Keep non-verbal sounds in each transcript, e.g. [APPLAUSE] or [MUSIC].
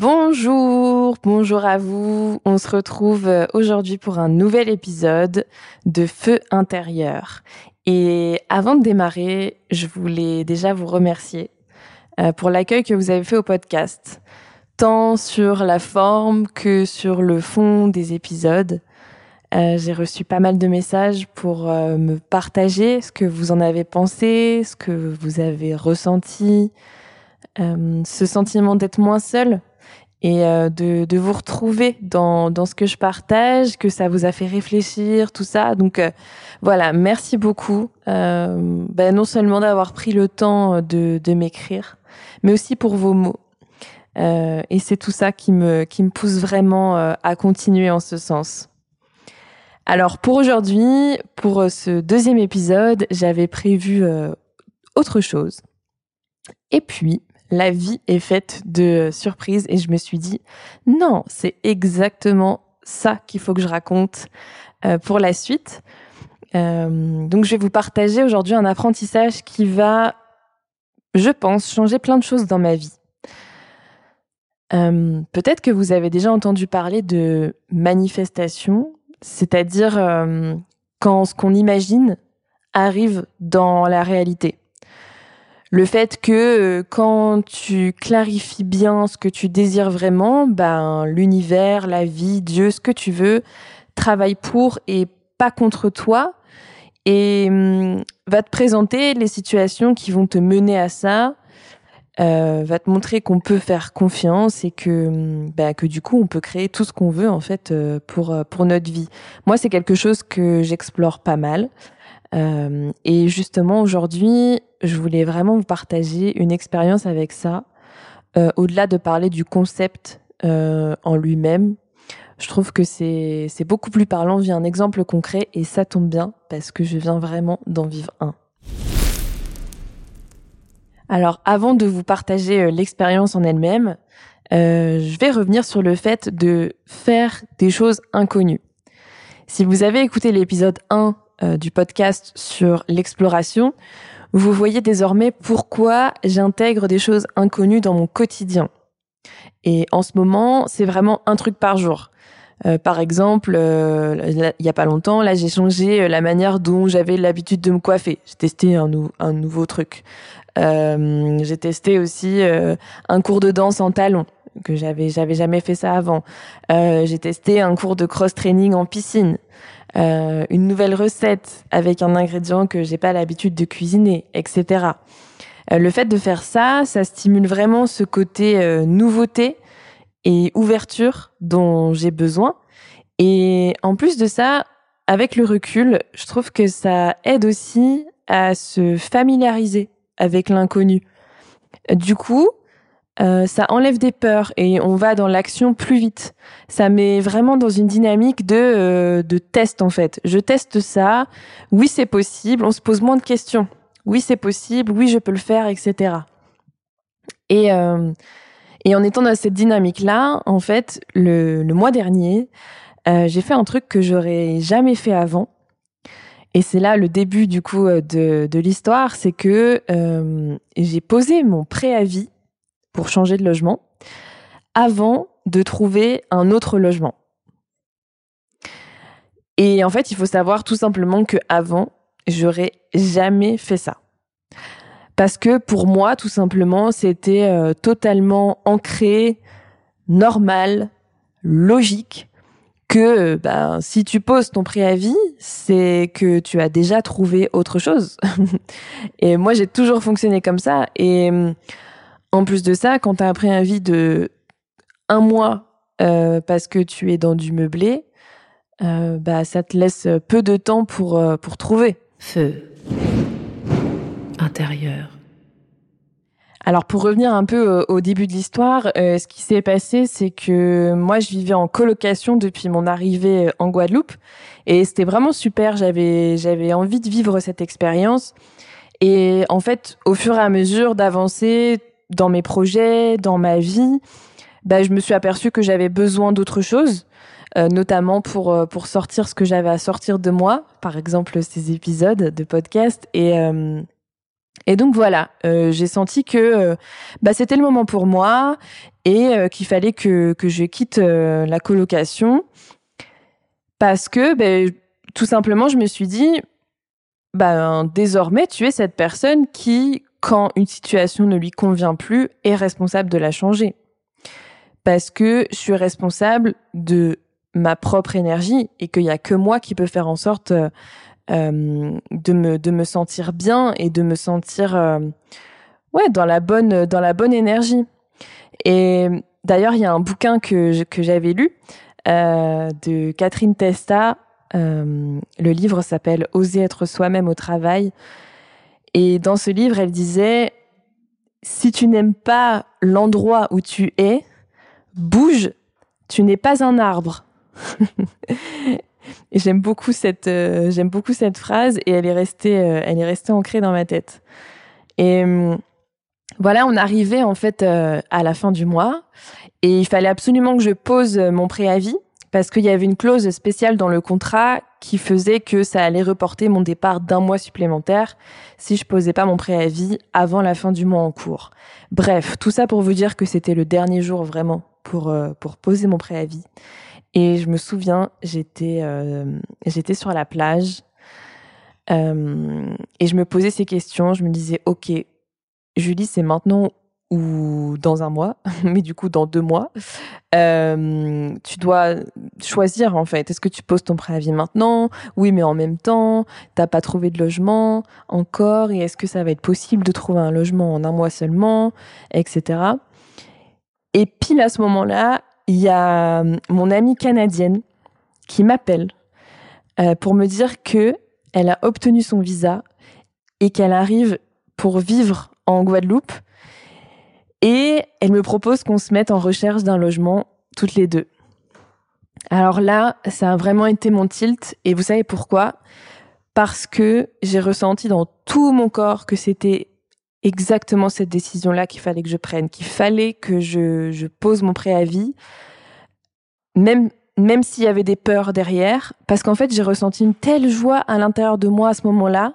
Bonjour, bonjour à vous. On se retrouve euh, aujourd'hui pour un nouvel épisode de Feu intérieur. Et avant de démarrer, je voulais déjà vous remercier euh, pour l'accueil que vous avez fait au podcast, tant sur la forme que sur le fond des épisodes. Euh, J'ai reçu pas mal de messages pour me partager ce que vous en avez pensé, ce que vous avez ressenti, ce sentiment d'être moins seul et euh, de, de vous retrouver dans, dans ce que je partage, que ça vous a fait réfléchir, tout ça. Donc euh, voilà, merci beaucoup. Euh, ben, non seulement d'avoir pris le temps de, de m'écrire, mais aussi pour vos mots. Euh, et c'est tout ça qui me, qui me pousse vraiment euh, à continuer en ce sens. Alors pour aujourd'hui, pour euh, ce deuxième épisode, j'avais prévu autre chose. Et puis, la vie est faite de surprises et je me suis dit, non, c'est exactement ça qu'il faut que je raconte euh, pour la suite. Euh, donc je vais vous partager aujourd'hui un apprentissage qui va, je pense, changer plein de choses dans ma vie. Euh, Peut-être que vous avez déjà entendu parler de manifestation, c'est-à-dire euh, quand ce qu'on imagine arrive dans la réalité. Le fait que euh, quand tu clarifies bien ce que tu désires vraiment, ben l'univers, la vie, Dieu, ce que tu veux, travaille pour et pas contre toi et hum, va te présenter les situations qui vont te mener à ça, euh, va te montrer qu'on peut faire confiance et que bah, que du coup on peut créer tout ce qu'on veut en fait euh, pour euh, pour notre vie. Moi c'est quelque chose que j'explore pas mal. Euh, et justement, aujourd'hui, je voulais vraiment vous partager une expérience avec ça. Euh, Au-delà de parler du concept euh, en lui-même, je trouve que c'est beaucoup plus parlant via un exemple concret et ça tombe bien parce que je viens vraiment d'en vivre un. Alors, avant de vous partager euh, l'expérience en elle-même, euh, je vais revenir sur le fait de faire des choses inconnues. Si vous avez écouté l'épisode 1 euh, du podcast sur l'exploration, vous voyez désormais pourquoi j'intègre des choses inconnues dans mon quotidien. Et en ce moment, c'est vraiment un truc par jour. Euh, par exemple, euh, il y a pas longtemps, là, j'ai changé euh, la manière dont j'avais l'habitude de me coiffer. J'ai testé un, un nouveau truc. Euh, j'ai testé aussi un cours de danse en talons que j'avais j'avais jamais fait ça avant. Euh, j'ai testé un cours de cross training en piscine. Euh, une nouvelle recette avec un ingrédient que j'ai pas l'habitude de cuisiner, etc. Euh, le fait de faire ça, ça stimule vraiment ce côté euh, nouveauté et ouverture dont j'ai besoin. Et en plus de ça, avec le recul, je trouve que ça aide aussi à se familiariser avec l'inconnu. Du coup, euh, ça enlève des peurs et on va dans l'action plus vite. Ça met vraiment dans une dynamique de, euh, de test en fait. Je teste ça, oui c'est possible, on se pose moins de questions. Oui c'est possible, oui je peux le faire, etc. Et, euh, et en étant dans cette dynamique-là, en fait, le, le mois dernier, euh, j'ai fait un truc que j'aurais jamais fait avant. Et c'est là le début du coup euh, de, de l'histoire, c'est que j'ai posé mon préavis pour changer de logement avant de trouver un autre logement. Et en fait, il faut savoir tout simplement que avant, j'aurais jamais fait ça. Parce que pour moi, tout simplement, c'était euh, totalement ancré, normal, logique que ben, si tu poses ton préavis, c'est que tu as déjà trouvé autre chose. [LAUGHS] et moi, j'ai toujours fonctionné comme ça. Et en plus de ça, quand tu as un préavis de un mois euh, parce que tu es dans du meublé, euh, bah, ça te laisse peu de temps pour, euh, pour trouver. Feu. Intérieur. Alors pour revenir un peu au, au début de l'histoire, ce qui s'est passé, c'est que moi je vivais en colocation depuis mon arrivée en Guadeloupe et c'était vraiment super. J'avais j'avais envie de vivre cette expérience et en fait au fur et à mesure d'avancer dans mes projets, dans ma vie, bah, je me suis aperçue que j'avais besoin d'autre chose. Euh, notamment pour euh, pour sortir ce que j'avais à sortir de moi, par exemple ces épisodes de podcast et euh, et donc voilà, j'ai senti que bah, c'était le moment pour moi et qu'il fallait que, que je quitte la colocation parce que ben, tout simplement je me suis dit bah, désormais tu es cette personne qui, quand une situation ne lui convient plus, est responsable de la changer. Parce que je suis responsable de ma propre énergie et qu'il n'y a que moi qui peut faire en sorte euh, de, me, de me sentir bien et de me sentir euh, ouais, dans, la bonne, dans la bonne énergie. Et d'ailleurs, il y a un bouquin que, que j'avais lu euh, de Catherine Testa. Euh, le livre s'appelle Oser être soi-même au travail. Et dans ce livre, elle disait, si tu n'aimes pas l'endroit où tu es, bouge, tu n'es pas un arbre. [LAUGHS] et j'aime beaucoup cette euh, j'aime beaucoup cette phrase et elle est restée euh, elle est restée ancrée dans ma tête. Et euh, voilà, on arrivait en fait euh, à la fin du mois et il fallait absolument que je pose mon préavis parce qu'il y avait une clause spéciale dans le contrat qui faisait que ça allait reporter mon départ d'un mois supplémentaire si je posais pas mon préavis avant la fin du mois en cours. Bref, tout ça pour vous dire que c'était le dernier jour vraiment pour euh, pour poser mon préavis. Et je me souviens, j'étais euh, j'étais sur la plage euh, et je me posais ces questions. Je me disais, ok, Julie, c'est maintenant ou dans un mois, [LAUGHS] mais du coup dans deux mois, euh, tu dois choisir en fait. Est-ce que tu poses ton préavis maintenant? Oui, mais en même temps, t'as pas trouvé de logement encore, et est-ce que ça va être possible de trouver un logement en un mois seulement, etc. Et pile à ce moment-là, il y a mon amie canadienne qui m'appelle euh, pour me dire que elle a obtenu son visa et qu'elle arrive pour vivre en Guadeloupe et elle me propose qu'on se mette en recherche d'un logement toutes les deux. Alors là, ça a vraiment été mon tilt et vous savez pourquoi? Parce que j'ai ressenti dans tout mon corps que c'était exactement cette décision-là qu'il fallait que je prenne, qu'il fallait que je, je pose mon préavis, même même s'il y avait des peurs derrière, parce qu'en fait j'ai ressenti une telle joie à l'intérieur de moi à ce moment-là.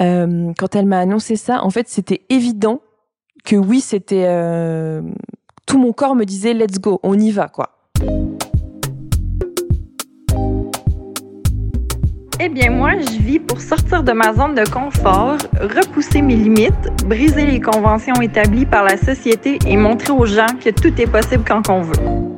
Euh, quand elle m'a annoncé ça, en fait c'était évident que oui, c'était euh, tout mon corps me disait let's go, on y va quoi. Eh bien, moi, je vis pour sortir de ma zone de confort, repousser mes limites, briser les conventions établies par la société et montrer aux gens que tout est possible quand on veut.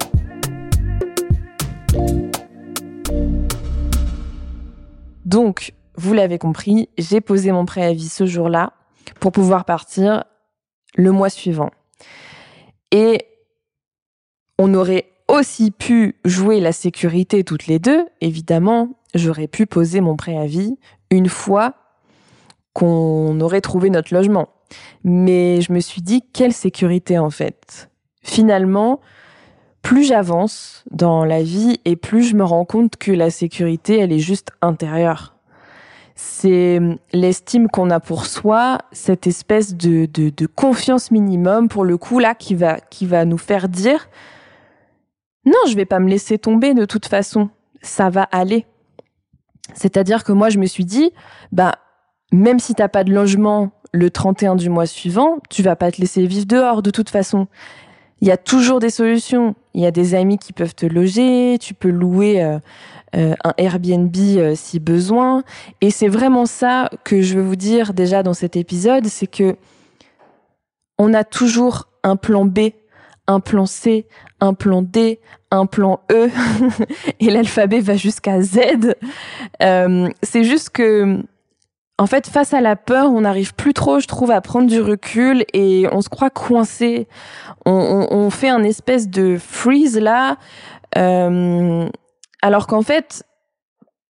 Donc, vous l'avez compris, j'ai posé mon préavis ce jour-là pour pouvoir partir le mois suivant. Et on aurait aussi pu jouer la sécurité toutes les deux, évidemment, j'aurais pu poser mon préavis une fois qu'on aurait trouvé notre logement. Mais je me suis dit, quelle sécurité en fait? Finalement, plus j'avance dans la vie et plus je me rends compte que la sécurité, elle est juste intérieure. C'est l'estime qu'on a pour soi, cette espèce de confiance minimum pour le coup là qui va, qui va nous faire dire non, je vais pas me laisser tomber de toute façon. ça va aller. C'est-à-dire que moi, je me suis dit, bah, même si t'as pas de logement le 31 du mois suivant, tu vas pas te laisser vivre dehors de toute façon. Il y a toujours des solutions. Il y a des amis qui peuvent te loger, tu peux louer euh, euh, un Airbnb euh, si besoin. Et c'est vraiment ça que je veux vous dire déjà dans cet épisode, c'est que on a toujours un plan B, un plan C, un plan D, un plan E, [LAUGHS] et l'alphabet va jusqu'à Z. Euh, c'est juste que, en fait, face à la peur, on n'arrive plus trop, je trouve, à prendre du recul et on se croit coincé. On, fait un espèce de freeze là, alors qu'en fait,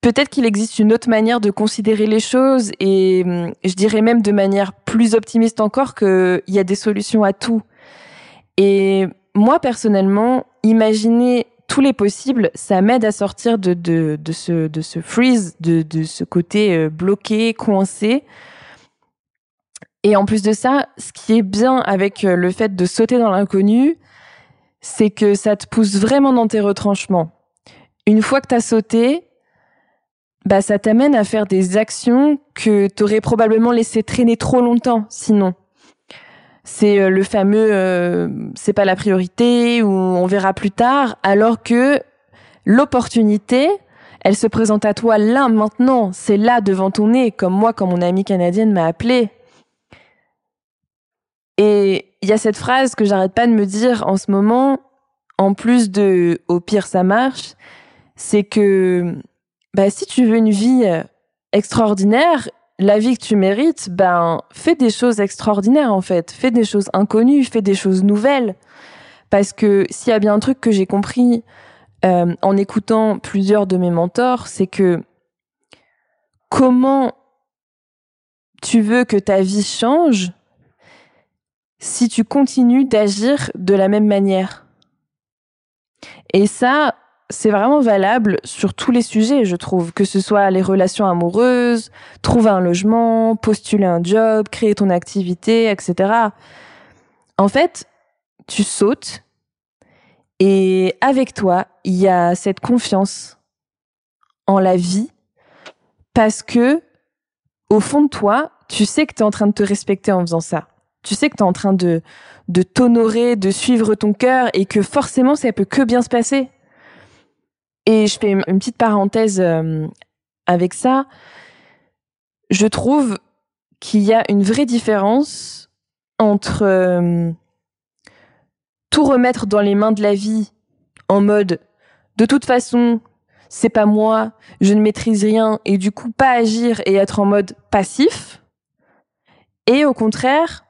peut-être qu'il existe une autre manière de considérer les choses et je dirais même de manière plus optimiste encore qu'il y a des solutions à tout. Et moi, personnellement, imaginer tous les possibles, ça m'aide à sortir de, ce, freeze, de, de ce côté euh, bloqué, coincé. Et en plus de ça, ce qui est bien avec euh, le fait de sauter dans l'inconnu, c'est que ça te pousse vraiment dans tes retranchements. Une fois que tu as sauté, bah ça t'amène à faire des actions que t'aurais probablement laissé traîner trop longtemps sinon. C'est euh, le fameux euh, c'est pas la priorité ou on verra plus tard alors que l'opportunité elle se présente à toi là maintenant, c'est là devant ton nez comme moi quand mon amie canadienne m'a appelé. Et il y a cette phrase que j'arrête pas de me dire en ce moment en plus de au pire ça marche, c'est que bah, si tu veux une vie euh, extraordinaire, la vie que tu mérites, ben, fais des choses extraordinaires, en fait. Fais des choses inconnues, fais des choses nouvelles. Parce que s'il y a bien un truc que j'ai compris euh, en écoutant plusieurs de mes mentors, c'est que comment tu veux que ta vie change si tu continues d'agir de la même manière? Et ça, c'est vraiment valable sur tous les sujets, je trouve, que ce soit les relations amoureuses, trouver un logement, postuler un job, créer ton activité, etc. En fait, tu sautes et avec toi, il y a cette confiance en la vie parce que au fond de toi, tu sais que tu es en train de te respecter en faisant ça. Tu sais que tu es en train de de t'honorer, de suivre ton cœur et que forcément ça peut que bien se passer. Et je fais une petite parenthèse euh, avec ça. Je trouve qu'il y a une vraie différence entre euh, tout remettre dans les mains de la vie en mode de toute façon, c'est pas moi, je ne maîtrise rien et du coup pas agir et être en mode passif. Et au contraire,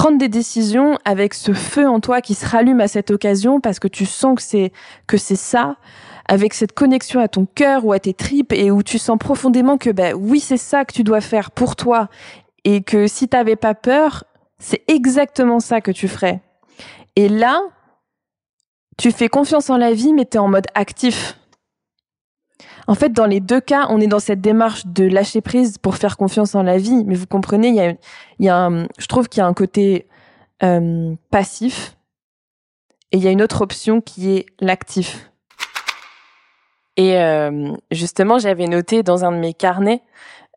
prendre des décisions avec ce feu en toi qui se rallume à cette occasion parce que tu sens que c'est que c'est ça avec cette connexion à ton cœur ou à tes tripes et où tu sens profondément que ben oui c'est ça que tu dois faire pour toi et que si t'avais pas peur c'est exactement ça que tu ferais. Et là tu fais confiance en la vie mais t'es en mode actif en fait, dans les deux cas, on est dans cette démarche de lâcher prise pour faire confiance en la vie. Mais vous comprenez, il y a, il y a un, je trouve qu'il y a un côté euh, passif et il y a une autre option qui est l'actif. Et euh, justement, j'avais noté dans un de mes carnets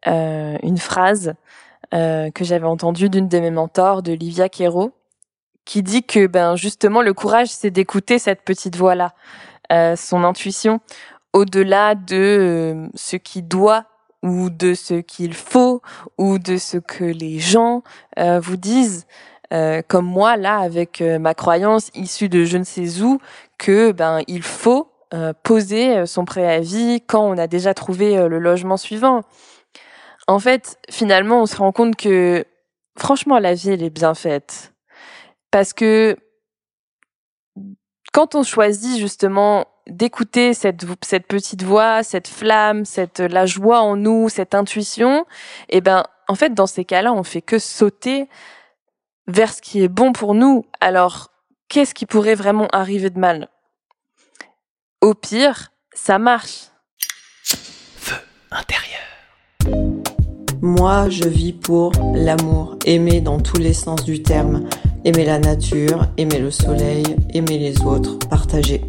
euh, une phrase euh, que j'avais entendue d'une de mes mentors, de Livia Quero, qui dit que ben justement le courage, c'est d'écouter cette petite voix là, euh, son intuition au-delà de euh, ce qui doit ou de ce qu'il faut ou de ce que les gens euh, vous disent. Euh, comme moi là avec ma croyance issue de je ne sais où que ben il faut poser son préavis quand on a déjà trouvé le logement suivant. En fait, finalement, on se rend compte que franchement la vie elle est bien faite parce que quand on choisit justement d'écouter cette, cette petite voix, cette flamme, cette la joie en nous, cette intuition, et eh ben en fait dans ces cas-là, on fait que sauter vers ce qui est bon pour nous. Alors, qu'est-ce qui pourrait vraiment arriver de mal? Au pire, ça marche. Feu intérieur. Moi, je vis pour l'amour, aimer dans tous les sens du terme, aimer la nature, aimer le soleil, aimer les autres, partager.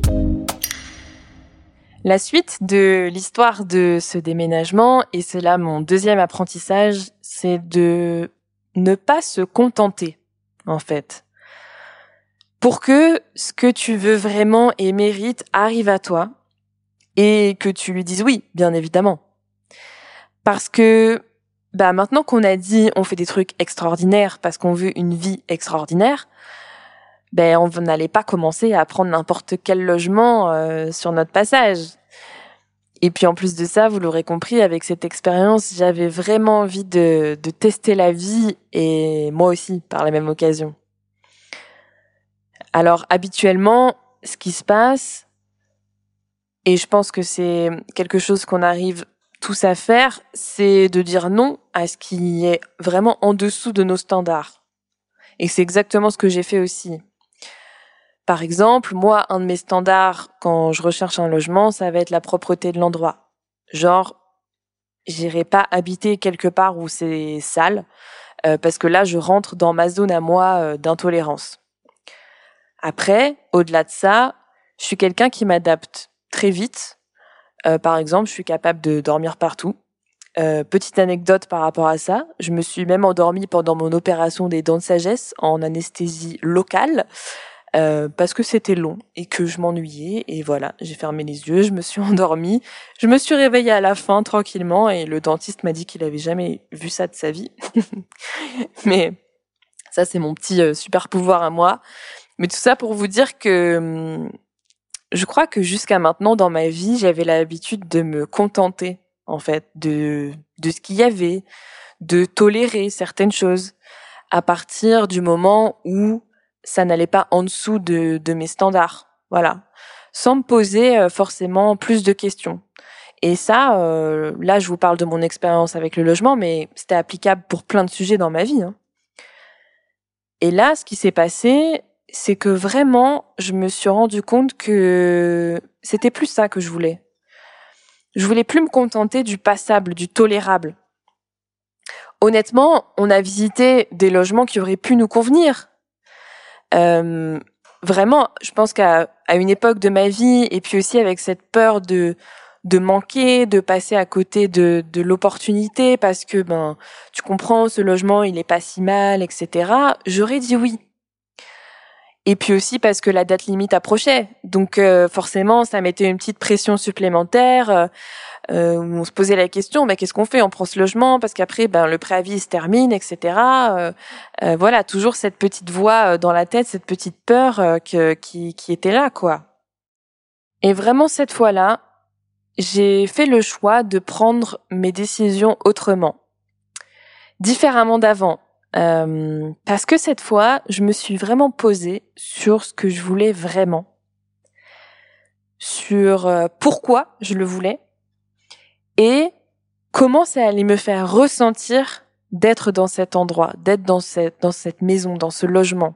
La suite de l'histoire de ce déménagement, et c'est là mon deuxième apprentissage, c'est de ne pas se contenter, en fait. Pour que ce que tu veux vraiment et mérites arrive à toi, et que tu lui dises oui, bien évidemment. Parce que, bah, maintenant qu'on a dit on fait des trucs extraordinaires parce qu'on veut une vie extraordinaire, ben on n'allait pas commencer à prendre n'importe quel logement euh, sur notre passage. Et puis en plus de ça, vous l'aurez compris, avec cette expérience, j'avais vraiment envie de, de tester la vie et moi aussi par la même occasion. Alors habituellement, ce qui se passe, et je pense que c'est quelque chose qu'on arrive tous à faire, c'est de dire non à ce qui est vraiment en dessous de nos standards. Et c'est exactement ce que j'ai fait aussi. Par exemple, moi, un de mes standards quand je recherche un logement, ça va être la propreté de l'endroit. Genre, j'irai pas habiter quelque part où c'est sale, euh, parce que là, je rentre dans ma zone à moi euh, d'intolérance. Après, au-delà de ça, je suis quelqu'un qui m'adapte très vite. Euh, par exemple, je suis capable de dormir partout. petite anecdote par rapport à ça, je me suis même endormie pendant mon opération des dents de sagesse en anesthésie locale. Euh, parce que c'était long et que je m'ennuyais et voilà, j'ai fermé les yeux, je me suis [LAUGHS] endormie, je me suis réveillée à la fin tranquillement et le dentiste m'a dit qu'il avait jamais vu ça de sa vie. [LAUGHS] Mais ça c'est mon petit euh, super pouvoir à moi. Mais tout ça pour vous dire que hum, je crois que jusqu'à maintenant dans ma vie, j'avais l'habitude de me contenter en fait de de ce qu'il y avait, de tolérer certaines choses à partir du moment où ça n'allait pas en dessous de, de mes standards. Voilà. Sans me poser euh, forcément plus de questions. Et ça, euh, là, je vous parle de mon expérience avec le logement, mais c'était applicable pour plein de sujets dans ma vie. Hein. Et là, ce qui s'est passé, c'est que vraiment, je me suis rendu compte que c'était plus ça que je voulais. Je voulais plus me contenter du passable, du tolérable. Honnêtement, on a visité des logements qui auraient pu nous convenir, euh, vraiment, je pense qu'à à une époque de ma vie, et puis aussi avec cette peur de de manquer, de passer à côté de, de l'opportunité parce que ben tu comprends ce logement il est pas si mal etc. J'aurais dit oui. Et puis aussi parce que la date limite approchait, donc euh, forcément ça mettait une petite pression supplémentaire. Euh, euh, où on se posait la question, bah, qu'est-ce qu'on fait? On prend ce logement parce qu'après, ben, le préavis se termine, etc. Euh, euh, voilà, toujours cette petite voix euh, dans la tête, cette petite peur que, qui, qui était là, quoi. Et vraiment cette fois-là, j'ai fait le choix de prendre mes décisions autrement, différemment d'avant. Euh, parce que cette fois, je me suis vraiment posée sur ce que je voulais vraiment, sur pourquoi je le voulais, et comment ça allait me faire ressentir d'être dans cet endroit, d'être dans cette, dans cette maison, dans ce logement?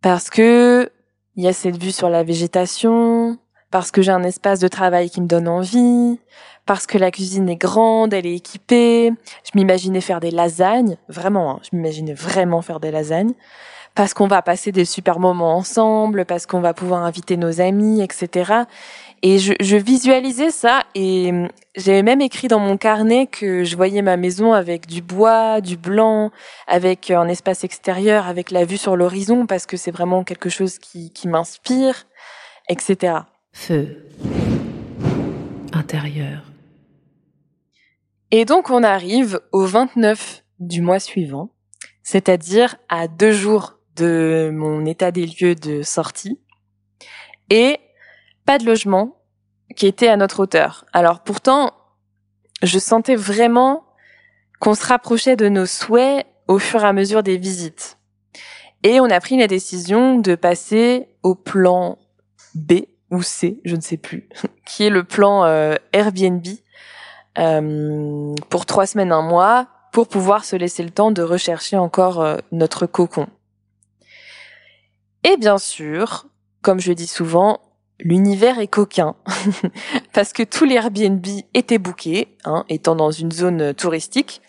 Parce que il y a cette vue sur la végétation, parce que j'ai un espace de travail qui me donne envie, parce que la cuisine est grande, elle est équipée. Je m'imaginais faire des lasagnes, vraiment, hein, je m'imaginais vraiment faire des lasagnes, parce qu'on va passer des super moments ensemble, parce qu'on va pouvoir inviter nos amis, etc. Et je, je visualisais ça et hum, j'avais même écrit dans mon carnet que je voyais ma maison avec du bois, du blanc, avec un espace extérieur, avec la vue sur l'horizon parce que c'est vraiment quelque chose qui, qui m'inspire, etc. Feu. Intérieur. Et donc on arrive au 29 du mois suivant, c'est-à-dire à deux jours de mon état des lieux de sortie. Et pas de logement qui était à notre hauteur. Alors pourtant, je sentais vraiment qu'on se rapprochait de nos souhaits au fur et à mesure des visites. Et on a pris la décision de passer au plan B ou C, je ne sais plus, [LAUGHS] qui est le plan euh, Airbnb euh, pour trois semaines, un mois, pour pouvoir se laisser le temps de rechercher encore euh, notre cocon. Et bien sûr, comme je dis souvent, l'univers est coquin [LAUGHS] parce que tous les Airbnb étaient bookés, hein, étant dans une zone touristique,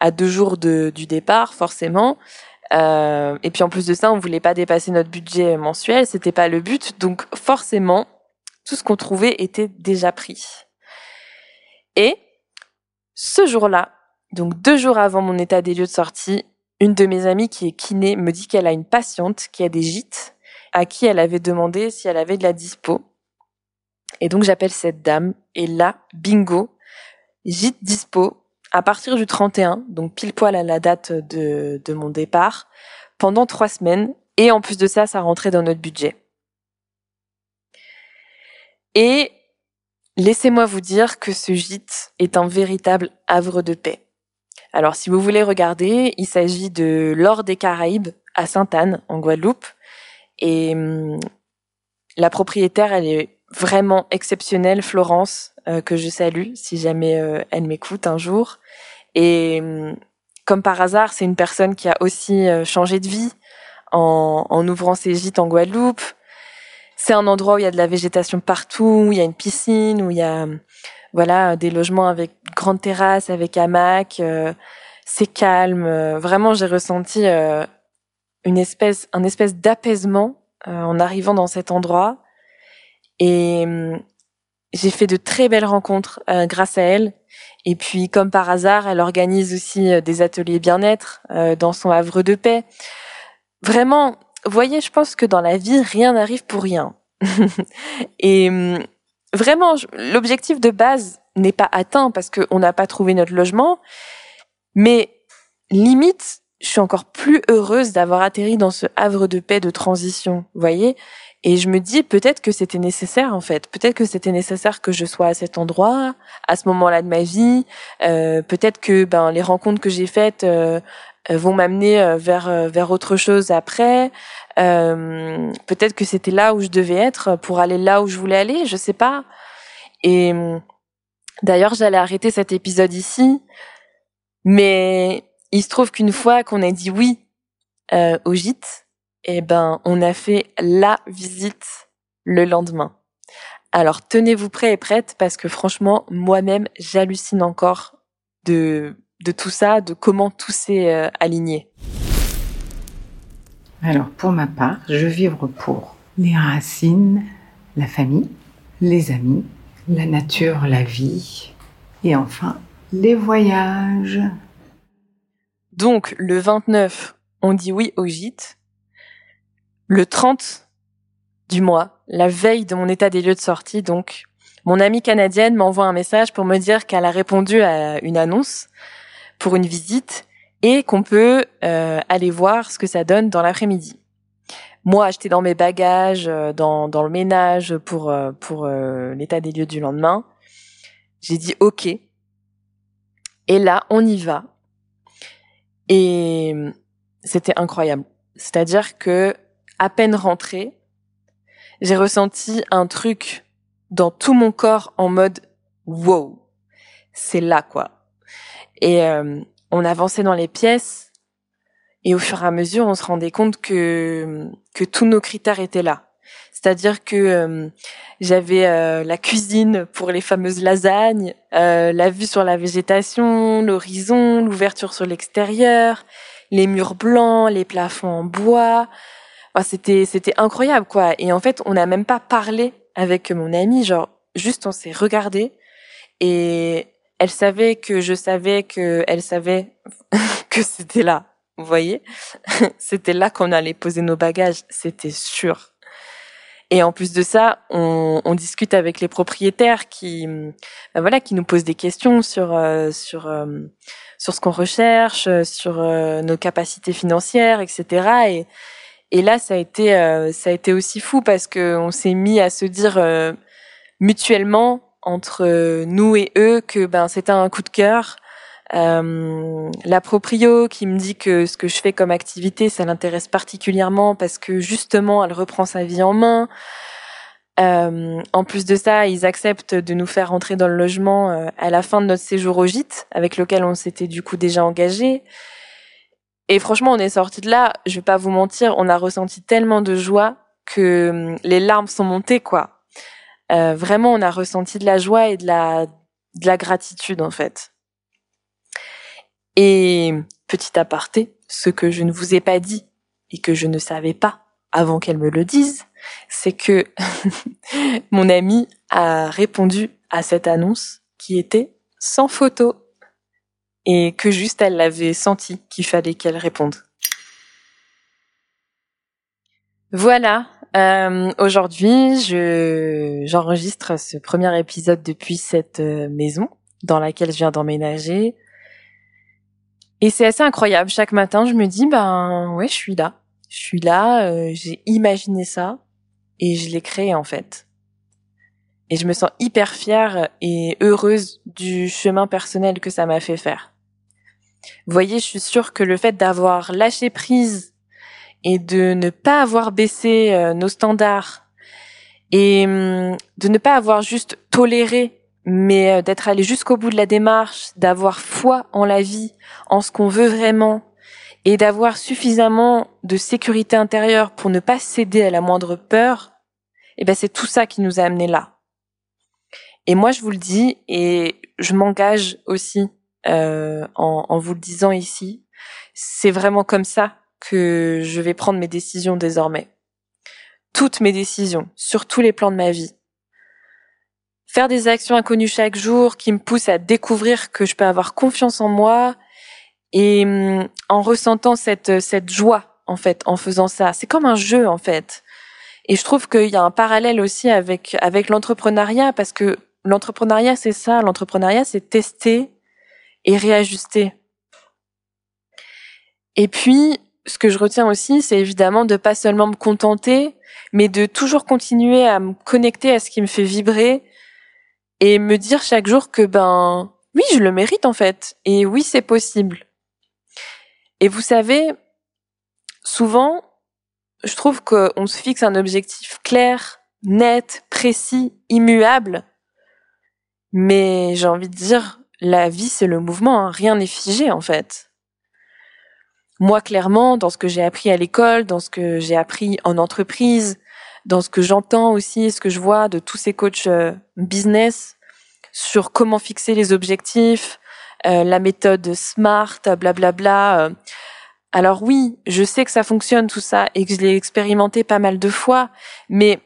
à deux jours de, du départ forcément. Euh, et puis en plus de ça, on voulait pas dépasser notre budget mensuel, c'était pas le but, donc forcément tout ce qu'on trouvait était déjà pris. Et ce jour-là, donc deux jours avant mon état des lieux de sortie, une de mes amies qui est kiné me dit qu'elle a une patiente qui a des gîtes, à qui elle avait demandé si elle avait de la dispo. Et donc j'appelle cette dame, et là, bingo, gîte dispo, à partir du 31, donc pile poil à la date de, de mon départ, pendant trois semaines, et en plus de ça, ça rentrait dans notre budget. Et laissez-moi vous dire que ce gîte est un véritable havre de paix. Alors, si vous voulez regarder, il s'agit de l'Or des Caraïbes à Sainte-Anne, en Guadeloupe. Et hum, la propriétaire, elle est vraiment exceptionnelle, Florence, euh, que je salue si jamais euh, elle m'écoute un jour. Et hum, comme par hasard, c'est une personne qui a aussi euh, changé de vie en, en ouvrant ses gîtes en Guadeloupe. C'est un endroit où il y a de la végétation partout, où il y a une piscine, où il y a hum, voilà des logements avec grande terrasse, avec hamac. Euh, c'est calme. Vraiment, j'ai ressenti euh, une espèce, un espèce d'apaisement en arrivant dans cet endroit. Et hum, j'ai fait de très belles rencontres grâce à elle. Et puis, comme par hasard, elle organise aussi des ateliers bien-être dans son havre de paix. Vraiment, voyez, je pense que dans la vie, rien n'arrive pour rien. [LAUGHS] et hum, vraiment, l'objectif de base n'est pas atteint parce qu'on n'a pas trouvé notre logement. Mais limite, je suis encore plus heureuse d'avoir atterri dans ce havre de paix de transition, voyez? Et je me dis peut-être que c'était nécessaire en fait. Peut-être que c'était nécessaire que je sois à cet endroit, à ce moment-là de ma vie. Euh, peut-être que ben les rencontres que j'ai faites euh, vont m'amener euh, vers euh, vers autre chose après. Euh, peut-être que c'était là où je devais être pour aller là où je voulais aller, je sais pas. Et d'ailleurs, j'allais arrêter cet épisode ici, mais il se trouve qu'une fois qu'on a dit oui euh, au gîte, eh ben, on a fait la visite le lendemain. Alors tenez-vous prêts et prêtes parce que franchement, moi-même, j'hallucine encore de tout ça, de comment tout s'est euh, aligné. Alors, pour ma part, je vivre pour les racines, la famille, les amis, la nature, la vie, et enfin, les voyages. Donc, le 29, on dit oui au gîte. Le 30 du mois, la veille de mon état des lieux de sortie, donc, mon amie canadienne m'envoie un message pour me dire qu'elle a répondu à une annonce pour une visite et qu'on peut euh, aller voir ce que ça donne dans l'après-midi. Moi, j'étais dans mes bagages, euh, dans, dans le ménage pour, euh, pour l'état des lieux du lendemain. J'ai dit OK. Et là, on y va. Et c'était incroyable. C'est-à-dire que, à peine rentrée, j'ai ressenti un truc dans tout mon corps en mode wow, c'est là quoi. Et on avançait dans les pièces et au fur et à mesure, on se rendait compte que que tous nos critères étaient là. C'est-à-dire que euh, j'avais euh, la cuisine pour les fameuses lasagnes, euh, la vue sur la végétation, l'horizon, l'ouverture sur l'extérieur, les murs blancs, les plafonds en bois. c'était c'était incroyable quoi. Et en fait, on n'a même pas parlé avec mon amie, genre juste on s'est regardé et elle savait que je savais que elle savait [LAUGHS] que c'était là. Vous voyez, [LAUGHS] c'était là qu'on allait poser nos bagages, c'était sûr. Et en plus de ça, on, on discute avec les propriétaires qui, ben voilà, qui nous posent des questions sur euh, sur euh, sur ce qu'on recherche, sur euh, nos capacités financières, etc. Et et là, ça a été ça a été aussi fou parce que on s'est mis à se dire mutuellement entre nous et eux que ben c'était un coup de cœur. Euh, la proprio qui me dit que ce que je fais comme activité, ça l'intéresse particulièrement parce que justement, elle reprend sa vie en main. Euh, en plus de ça, ils acceptent de nous faire rentrer dans le logement euh, à la fin de notre séjour au gîte, avec lequel on s'était du coup déjà engagé. Et franchement, on est sorti de là. Je vais pas vous mentir, on a ressenti tellement de joie que hum, les larmes sont montées, quoi. Euh, vraiment, on a ressenti de la joie et de la, de la gratitude, en fait. Et petit aparté, ce que je ne vous ai pas dit et que je ne savais pas avant qu'elle me le dise, c'est que [LAUGHS] mon amie a répondu à cette annonce qui était sans photo et que juste elle l'avait senti qu'il fallait qu'elle réponde. Voilà, euh, aujourd'hui je j'enregistre ce premier épisode depuis cette euh, maison dans laquelle je viens d'emménager. Et c'est assez incroyable. Chaque matin, je me dis, ben ouais, je suis là. Je suis là, euh, j'ai imaginé ça et je l'ai créé en fait. Et je me sens hyper fière et heureuse du chemin personnel que ça m'a fait faire. Vous voyez, je suis sûre que le fait d'avoir lâché prise et de ne pas avoir baissé euh, nos standards et hum, de ne pas avoir juste toléré, mais euh, d'être allé jusqu'au bout de la démarche, d'avoir foi en la vie, en ce qu'on veut vraiment, et d'avoir suffisamment de sécurité intérieure pour ne pas céder à la moindre peur, eh ben c'est tout ça qui nous a amenés là. Et moi, je vous le dis, et je m'engage aussi euh, en, en vous le disant ici, c'est vraiment comme ça que je vais prendre mes décisions désormais. Toutes mes décisions, sur tous les plans de ma vie. Faire des actions inconnues chaque jour qui me poussent à découvrir que je peux avoir confiance en moi et hum, en ressentant cette, cette joie, en fait, en faisant ça. C'est comme un jeu, en fait. Et je trouve qu'il y a un parallèle aussi avec, avec l'entrepreneuriat parce que l'entrepreneuriat, c'est ça. L'entrepreneuriat, c'est tester et réajuster. Et puis, ce que je retiens aussi, c'est évidemment de pas seulement me contenter, mais de toujours continuer à me connecter à ce qui me fait vibrer et me dire chaque jour que ben oui, je le mérite en fait et oui, c'est possible. Et vous savez, souvent, je trouve qu'on se fixe un objectif clair, net, précis, immuable. Mais j'ai envie de dire, la vie, c'est le mouvement, hein. rien n'est figé en fait moi clairement dans ce que j'ai appris à l'école, dans ce que j'ai appris en entreprise, dans ce que j'entends aussi, ce que je vois de tous ces coachs euh, business sur comment fixer les objectifs, euh, la méthode SMART, blablabla. Bla bla. Euh. Alors oui, je sais que ça fonctionne tout ça et que je l'ai expérimenté pas mal de fois, mais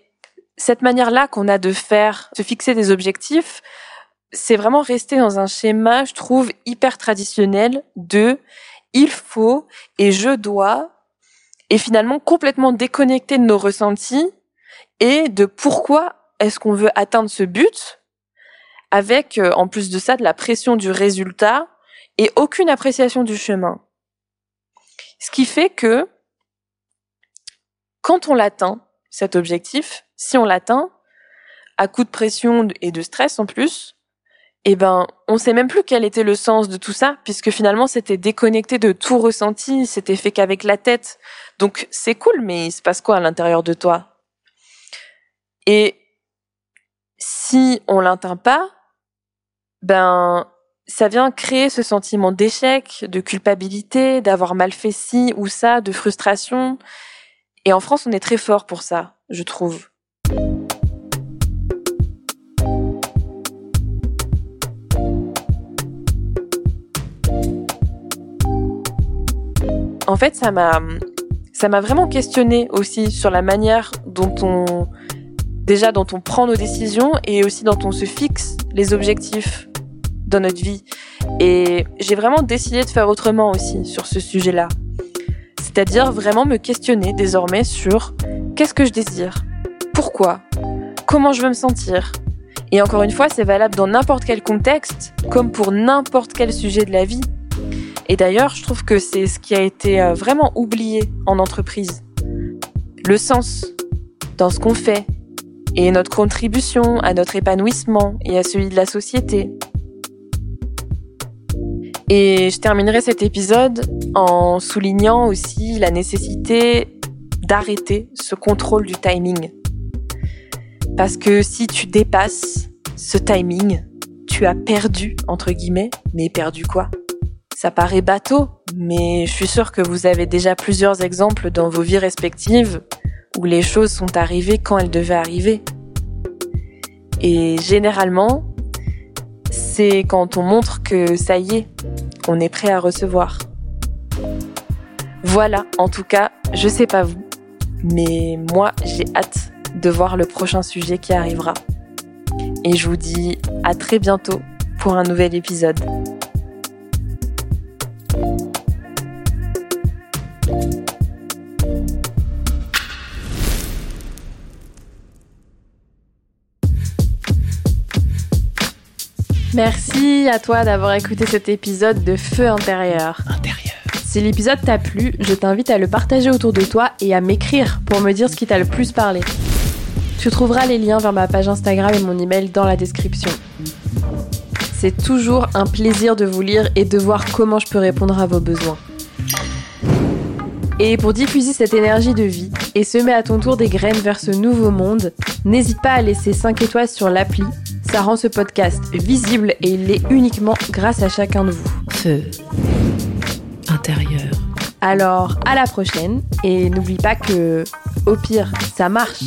cette manière-là qu'on a de faire, se fixer des objectifs, c'est vraiment rester dans un schéma, je trouve, hyper traditionnel de il faut et je dois, et finalement complètement déconnecté de nos ressentis et de pourquoi est-ce qu'on veut atteindre ce but, avec euh, en plus de ça de la pression du résultat et aucune appréciation du chemin. Ce qui fait que quand on l'atteint, cet objectif, si on l'atteint, à coup de pression et de stress en plus, eh ben, on sait même plus quel était le sens de tout ça, puisque finalement c'était déconnecté de tout ressenti, c'était fait qu'avec la tête. Donc c'est cool, mais il se passe quoi à l'intérieur de toi? Et si on l'atteint pas, ben ça vient créer ce sentiment d'échec, de culpabilité, d'avoir mal fait ci ou ça, de frustration. Et en France, on est très fort pour ça, je trouve. en fait, ça m'a, ça m'a vraiment questionné aussi sur la manière dont on, déjà dont on prend nos décisions et aussi dont on se fixe les objectifs dans notre vie. Et j'ai vraiment décidé de faire autrement aussi sur ce sujet-là. C'est-à-dire vraiment me questionner désormais sur qu'est-ce que je désire, pourquoi, comment je veux me sentir. Et encore une fois, c'est valable dans n'importe quel contexte, comme pour n'importe quel sujet de la vie. Et d'ailleurs, je trouve que c'est ce qui a été euh, vraiment oublié en entreprise. Le sens dans ce qu'on fait et notre contribution à notre épanouissement et à celui de la société. Et je terminerai cet épisode en soulignant aussi la nécessité d'arrêter ce contrôle du timing. Parce que si tu dépasses ce timing, tu as perdu, entre guillemets, mais perdu quoi? Ça paraît bateau, mais je suis sûre que vous avez déjà plusieurs exemples dans vos vies respectives où les choses sont arrivées quand elles devaient arriver. Et généralement, c'est quand on montre que ça y est, on est prêt à recevoir. Voilà, en tout cas, je sais pas vous, mais moi j'ai hâte de voir le prochain sujet qui arrivera. Et je vous dis à très bientôt pour un nouvel épisode. Merci à toi d'avoir écouté cet épisode de Feu intérieur. Intérieur. Si l'épisode t'a plu, je t'invite à le partager autour de toi et à m'écrire pour me dire ce qui t'a le plus parlé. Tu trouveras les liens vers ma page Instagram et mon email dans la description. C'est toujours un plaisir de vous lire et de voir comment je peux répondre à vos besoins. Et pour diffuser cette énergie de vie et semer à ton tour des graines vers ce nouveau monde, n'hésite pas à laisser 5 étoiles sur l'appli. Ça rend ce podcast visible et il l'est uniquement grâce à chacun de vous. Feu intérieur. Alors, à la prochaine et n'oublie pas que, au pire, ça marche.